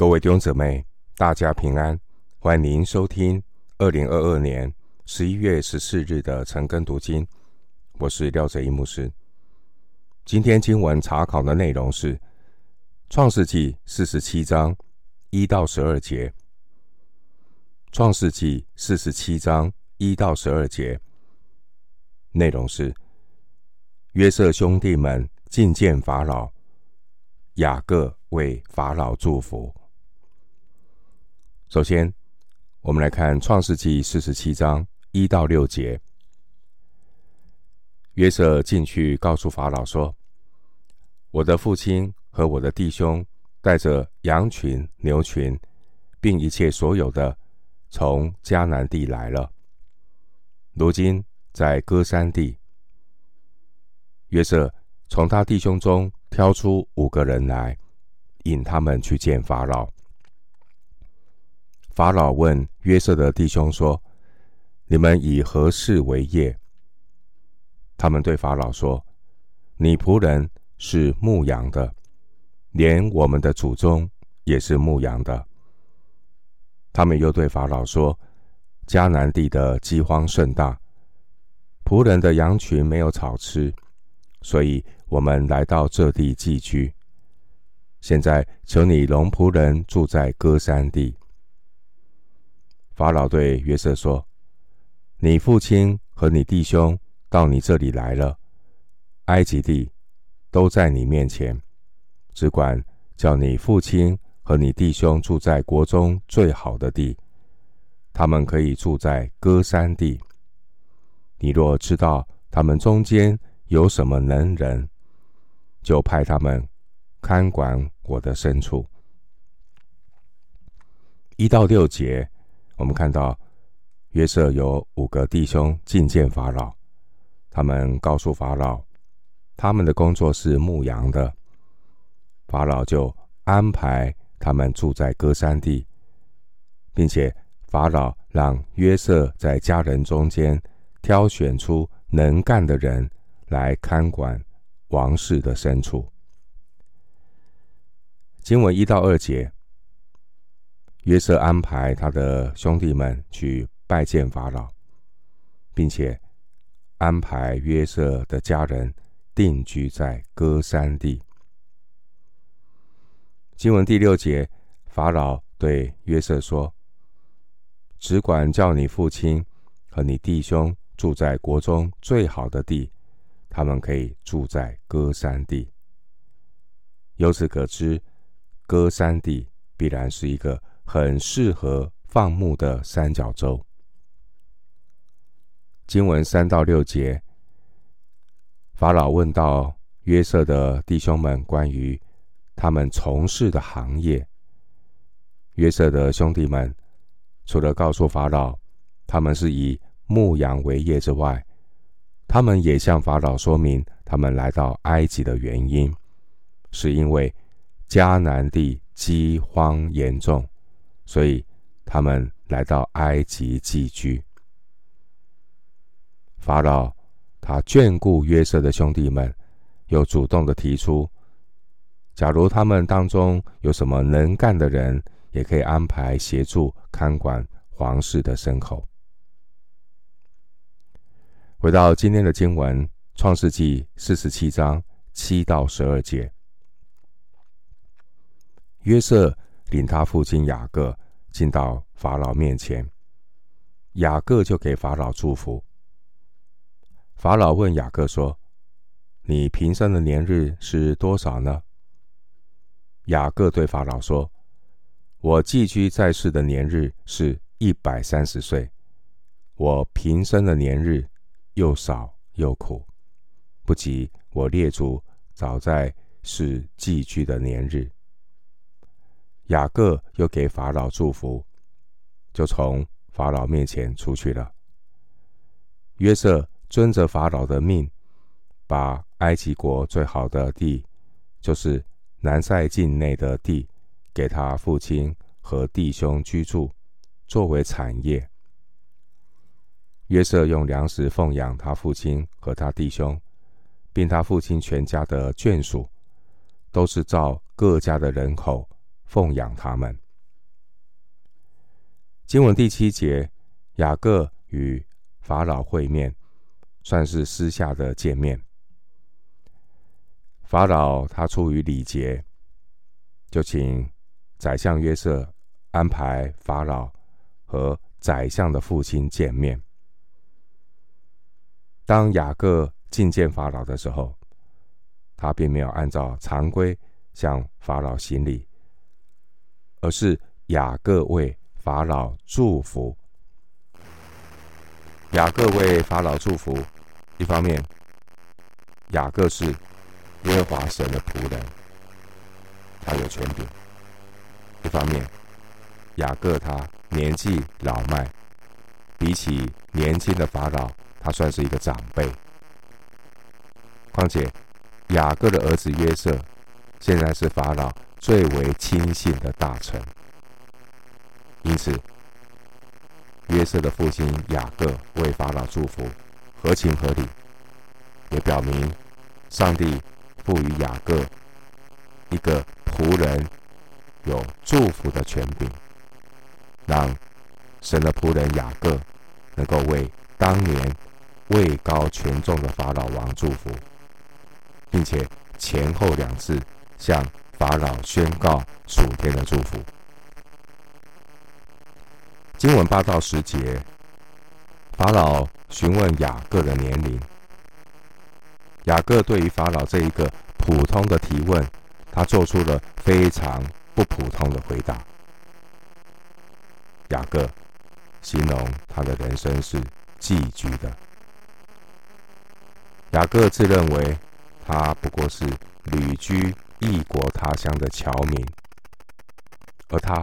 各位弟兄姊妹，大家平安！欢迎收听二零二二年十一月十四日的晨更读经。我是廖哲一牧师。今天经文查考的内容是《创世纪》四十七章一到十二节。《创世纪》四十七章一到十二节内容是约瑟兄弟们觐见法老，雅各为法老祝福。首先，我们来看《创世纪》四十七章一到六节。约瑟进去告诉法老说：“我的父亲和我的弟兄带着羊群、牛群，并一切所有的，从迦南地来了。如今在歌珊地。”约瑟从他弟兄中挑出五个人来，引他们去见法老。法老问约瑟的弟兄说：“你们以何事为业？”他们对法老说：“你仆人是牧羊的，连我们的祖宗也是牧羊的。”他们又对法老说：“迦南地的饥荒甚大，仆人的羊群没有草吃，所以我们来到这地寄居。现在求你容仆人住在歌山地。”法老对约瑟说：“你父亲和你弟兄到你这里来了，埃及地都在你面前，只管叫你父亲和你弟兄住在国中最好的地，他们可以住在歌山地。你若知道他们中间有什么能人，就派他们看管我的牲畜。”一到六节。我们看到约瑟有五个弟兄觐见法老，他们告诉法老，他们的工作是牧羊的。法老就安排他们住在歌珊地，并且法老让约瑟在家人中间挑选出能干的人来看管王室的牲畜。经文一到二节。约瑟安排他的兄弟们去拜见法老，并且安排约瑟的家人定居在歌山地。经文第六节，法老对约瑟说：“只管叫你父亲和你弟兄住在国中最好的地，他们可以住在歌山地。”由此可知，歌山地必然是一个。很适合放牧的三角洲。经文三到六节，法老问到约瑟的弟兄们关于他们从事的行业。约瑟的兄弟们除了告诉法老他们是以牧羊为业之外，他们也向法老说明他们来到埃及的原因，是因为迦南地饥荒严重。所以，他们来到埃及寄居。法老他眷顾约瑟的兄弟们，又主动的提出，假如他们当中有什么能干的人，也可以安排协助看管皇室的牲口。回到今天的经文，《创世纪》四十七章七到十二节，约瑟。领他父亲雅各进到法老面前，雅各就给法老祝福。法老问雅各说：“你平生的年日是多少呢？”雅各对法老说：“我寄居在世的年日是一百三十岁，我平生的年日又少又苦，不及我列祖早在世寄居的年日。”雅各又给法老祝福，就从法老面前出去了。约瑟遵着法老的命，把埃及国最好的地，就是南塞境内的地，给他父亲和弟兄居住，作为产业。约瑟用粮食奉养他父亲和他弟兄，并他父亲全家的眷属，都是照各家的人口。奉养他们。经文第七节，雅各与法老会面，算是私下的见面。法老他出于礼节，就请宰相约瑟安排法老和宰相的父亲见面。当雅各觐见法老的时候，他并没有按照常规向法老行礼，而是雅各为法老祝福。雅各为法老祝福，一方面，雅各是耶和华神的仆人，他有权柄；一方面，雅各他年纪老迈，比起年轻的法老，他算是一个长辈。况且，雅各的儿子约瑟，现在是法老最为亲信的大臣，因此约瑟的父亲雅各为法老祝福，合情合理，也表明上帝赋予雅各一个仆人有祝福的权柄，让神的仆人雅各能够为当年位高权重的法老王祝福。并且前后两次向法老宣告属天的祝福。经文八到十节，法老询问雅各的年龄。雅各对于法老这一个普通的提问，他做出了非常不普通的回答。雅各形容他的人生是寄居的。雅各自认为。他不过是旅居异国他乡的侨民，而他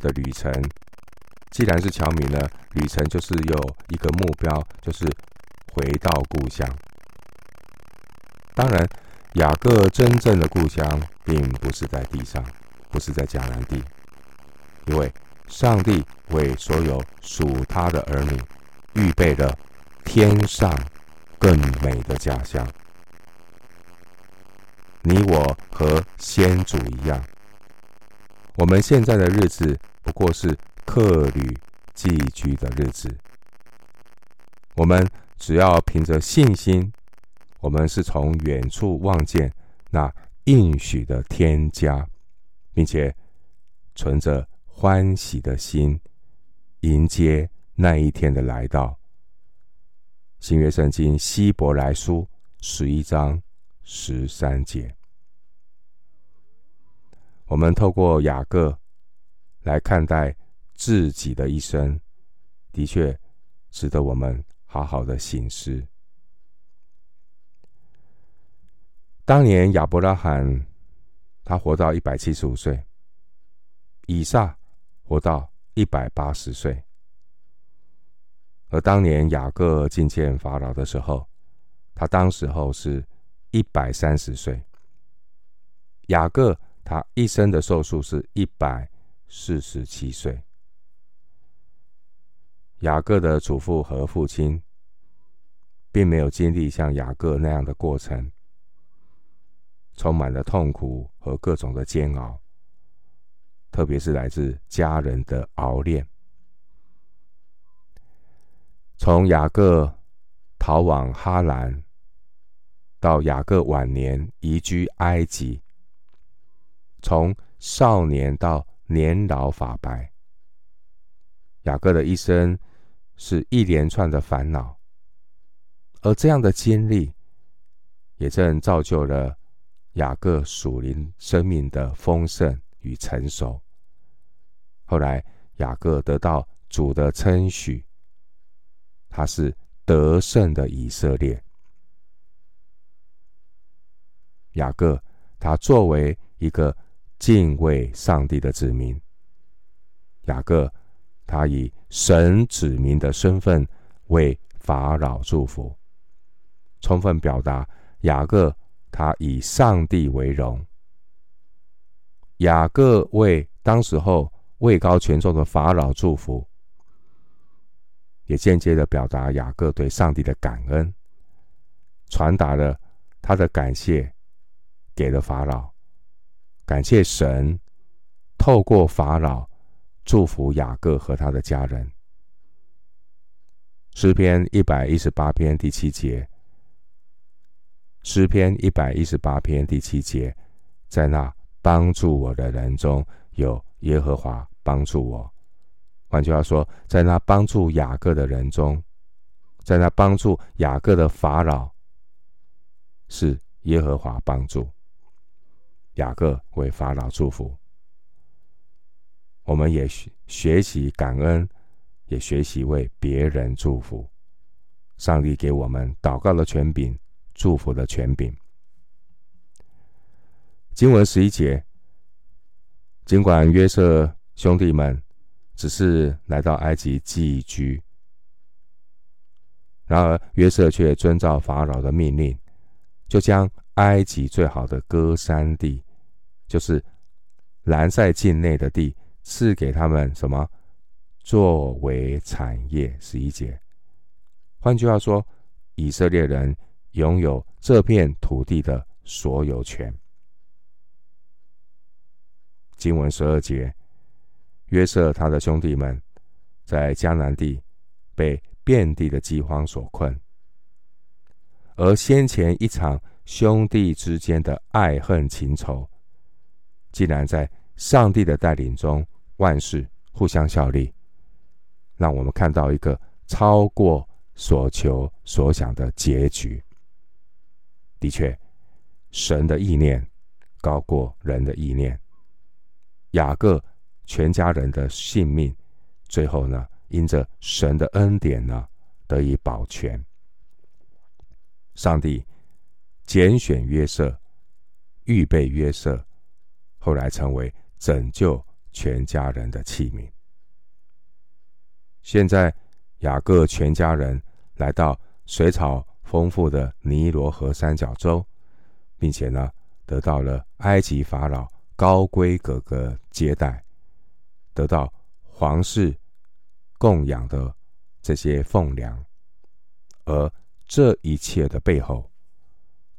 的旅程既然是侨民呢，旅程就是有一个目标，就是回到故乡。当然，雅各真正的故乡并不是在地上，不是在迦南地，因为上帝为所有属他的儿女预备了天上更美的家乡。你我和先祖一样，我们现在的日子不过是客旅寄居的日子。我们只要凭着信心，我们是从远处望见那应许的天家，并且存着欢喜的心迎接那一天的来到。新约圣经希伯来书十一章。十三节，我们透过雅各来看待自己的一生，的确值得我们好好的省思。当年亚伯拉罕他活到一百七十五岁，以撒活到一百八十岁，而当年雅各觐见法老的时候，他当时候是。一百三十岁，雅各他一生的寿数是一百四十七岁。雅各的祖父和父亲，并没有经历像雅各那样的过程，充满了痛苦和各种的煎熬，特别是来自家人的熬炼。从雅各逃往哈兰。到雅各晚年移居埃及，从少年到年老发白，雅各的一生是一连串的烦恼，而这样的经历，也正造就了雅各属灵生命的丰盛与成熟。后来，雅各得到主的称许，他是得胜的以色列。雅各，他作为一个敬畏上帝的子民，雅各，他以神子民的身份为法老祝福，充分表达雅各他以上帝为荣。雅各为当时候位高权重的法老祝福，也间接的表达雅各对上帝的感恩，传达了他的感谢。给了法老，感谢神透过法老祝福雅各和他的家人。诗篇一百一十八篇第七节，诗篇一百一十八篇第七节，在那帮助我的人中有耶和华帮助我。换句话说，在那帮助雅各的人中，在那帮助雅各的法老，是耶和华帮助雅各为法老祝福。我们也学学习感恩，也学习为别人祝福。上帝给我们祷告的权柄，祝福的权柄。经文十一节，尽管约瑟兄弟们只是来到埃及寄居，然而约瑟却遵照法老的命令，就将埃及最好的歌山地，就是兰塞境内的地。赐给他们什么作为产业？十一节。换句话说，以色列人拥有这片土地的所有权。经文十二节，约瑟他的兄弟们在迦南地被遍地的饥荒所困，而先前一场兄弟之间的爱恨情仇，竟然在上帝的带领中。万事互相效力，让我们看到一个超过所求所想的结局。的确，神的意念高过人的意念。雅各全家人的性命，最后呢，因着神的恩典呢，得以保全。上帝拣选约瑟，预备约瑟，后来成为拯救。全家人的器皿。现在，雅各全家人来到水草丰富的尼罗河三角洲，并且呢，得到了埃及法老高规格的接待，得到皇室供养的这些俸粮，而这一切的背后，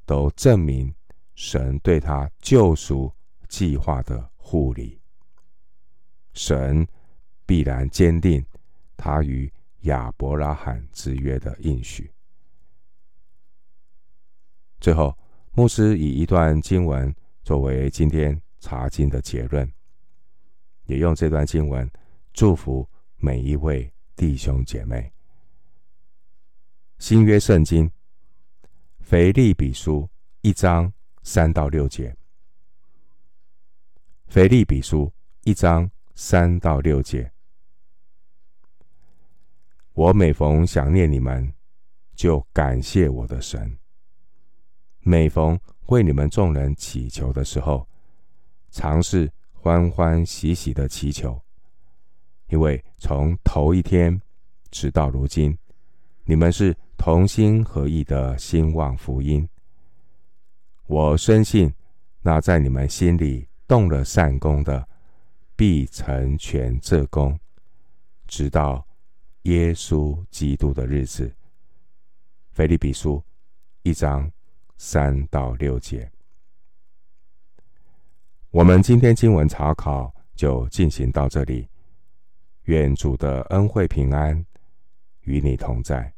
都证明神对他救赎计划的护理。神必然坚定他与亚伯拉罕之约的应许。最后，牧师以一段经文作为今天查经的结论，也用这段经文祝福每一位弟兄姐妹。新约圣经腓利比书一章三到六节，腓利比书一章。三到六节，我每逢想念你们，就感谢我的神；每逢为你们众人祈求的时候，常是欢欢喜喜的祈求，因为从头一天直到如今，你们是同心合意的兴旺福音。我深信，那在你们心里动了善工的。必成全这工，直到耶稣基督的日子。腓利比书一章三到六节。我们今天经文查考就进行到这里。愿主的恩惠平安与你同在。